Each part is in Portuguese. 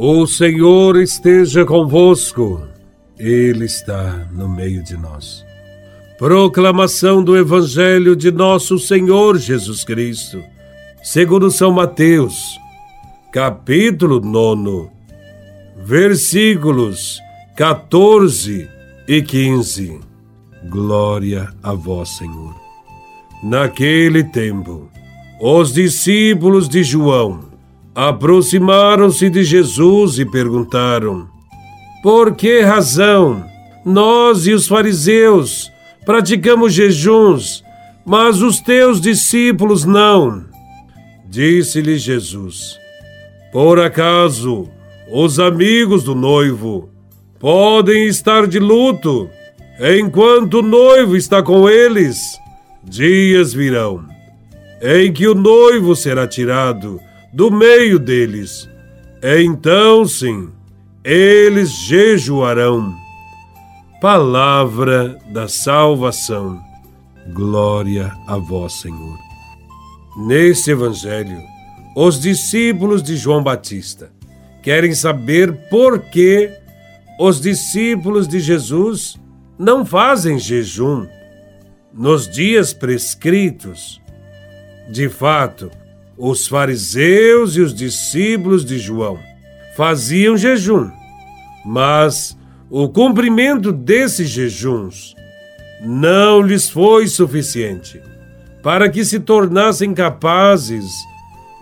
O Senhor esteja convosco, Ele está no meio de nós. Proclamação do Evangelho de Nosso Senhor Jesus Cristo, segundo São Mateus, capítulo 9, versículos 14 e 15. Glória a Vós, Senhor. Naquele tempo, os discípulos de João aproximaram-se de Jesus e perguntaram: Por que razão nós e os fariseus praticamos jejuns, mas os teus discípulos não? Disse-lhe Jesus: Por acaso os amigos do noivo podem estar de luto enquanto o noivo está com eles? Dias virão em que o noivo será tirado do meio deles. Então, sim, eles jejuarão. Palavra da salvação. Glória a vós, Senhor. Nesse evangelho, os discípulos de João Batista querem saber por que os discípulos de Jesus não fazem jejum nos dias prescritos. De fato, os fariseus e os discípulos de João faziam jejum, mas o cumprimento desses jejuns não lhes foi suficiente para que se tornassem capazes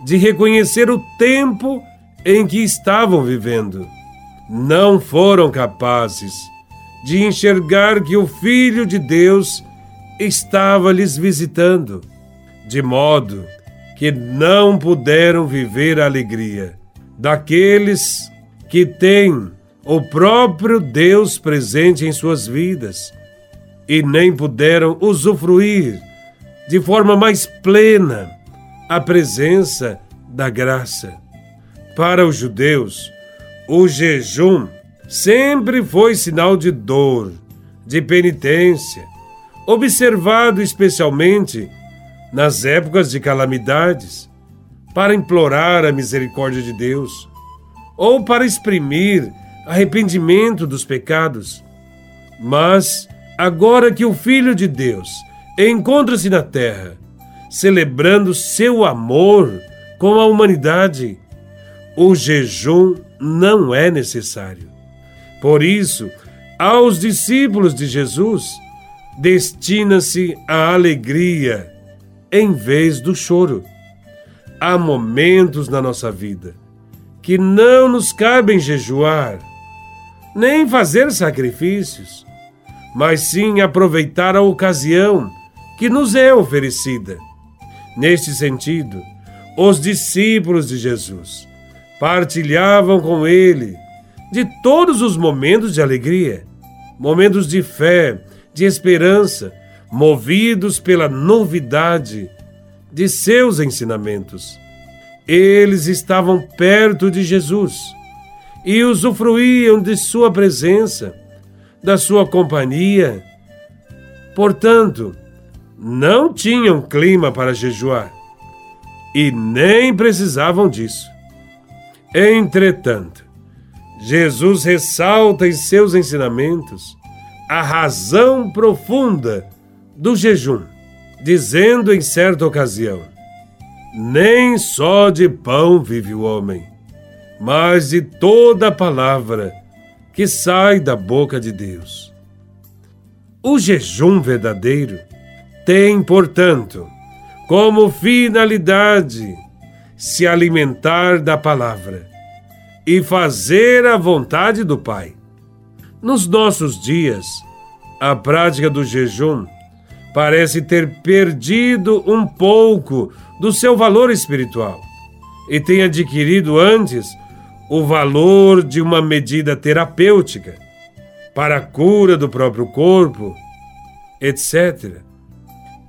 de reconhecer o tempo em que estavam vivendo. Não foram capazes de enxergar que o Filho de Deus estava lhes visitando, de modo que não puderam viver a alegria daqueles que têm o próprio Deus presente em suas vidas e nem puderam usufruir de forma mais plena a presença da graça. Para os judeus, o jejum sempre foi sinal de dor, de penitência, observado especialmente nas épocas de calamidades, para implorar a misericórdia de Deus, ou para exprimir arrependimento dos pecados. Mas, agora que o Filho de Deus encontra-se na terra, celebrando seu amor com a humanidade, o jejum não é necessário. Por isso, aos discípulos de Jesus, destina-se a alegria em vez do choro. Há momentos na nossa vida que não nos cabem jejuar, nem fazer sacrifícios, mas sim aproveitar a ocasião que nos é oferecida. Neste sentido, os discípulos de Jesus partilhavam com ele de todos os momentos de alegria, momentos de fé, de esperança, movidos pela novidade de seus ensinamentos. Eles estavam perto de Jesus e usufruíam de sua presença, da sua companhia. Portanto, não tinham clima para jejuar e nem precisavam disso. Entretanto, Jesus ressalta em seus ensinamentos a razão profunda do jejum, dizendo em certa ocasião: Nem só de pão vive o homem, mas de toda palavra que sai da boca de Deus. O jejum verdadeiro tem, portanto, como finalidade se alimentar da palavra e fazer a vontade do Pai. Nos nossos dias, a prática do jejum parece ter perdido um pouco do seu valor espiritual e tem adquirido antes o valor de uma medida terapêutica para a cura do próprio corpo, etc.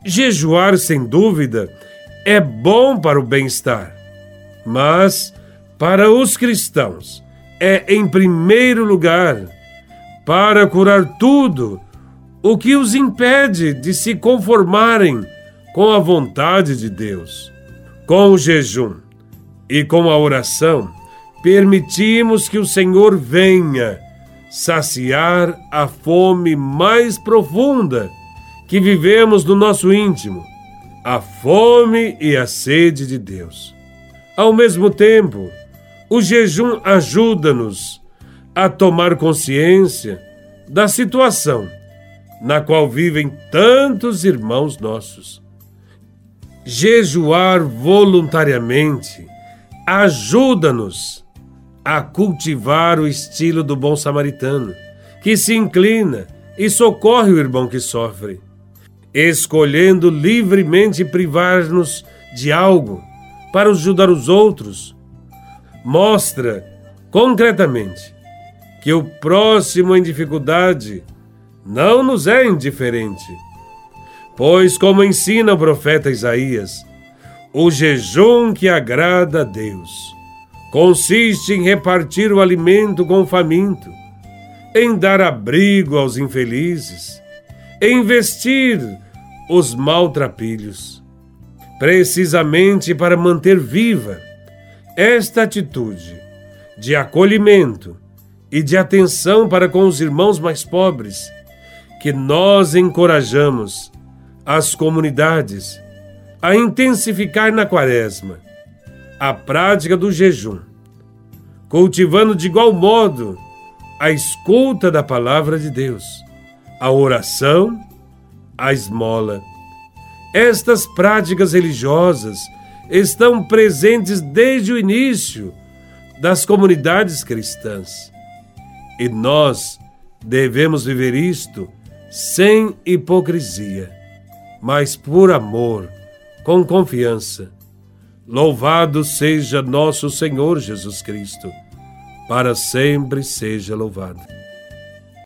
Jejuar, sem dúvida, é bom para o bem-estar, mas para os cristãos é, em primeiro lugar, para curar tudo o que os impede de se conformarem com a vontade de Deus. Com o jejum e com a oração, permitimos que o Senhor venha saciar a fome mais profunda que vivemos no nosso íntimo, a fome e a sede de Deus. Ao mesmo tempo, o jejum ajuda-nos a tomar consciência da situação na qual vivem tantos irmãos nossos. Jejuar voluntariamente ajuda-nos a cultivar o estilo do bom samaritano, que se inclina e socorre o irmão que sofre, escolhendo livremente privar-nos de algo para ajudar os outros. Mostra concretamente que o próximo em dificuldade não nos é indiferente. Pois, como ensina o profeta Isaías, o jejum que agrada a Deus consiste em repartir o alimento com o faminto, em dar abrigo aos infelizes, em vestir os maltrapilhos, precisamente para manter viva esta atitude de acolhimento e de atenção para com os irmãos mais pobres, que nós encorajamos as comunidades a intensificar na quaresma a prática do jejum, cultivando de igual modo a escuta da palavra de Deus, a oração, a esmola. Estas práticas religiosas estão presentes desde o início das comunidades cristãs. E nós devemos viver isto sem hipocrisia, mas por amor, com confiança. Louvado seja nosso Senhor Jesus Cristo, para sempre seja louvado.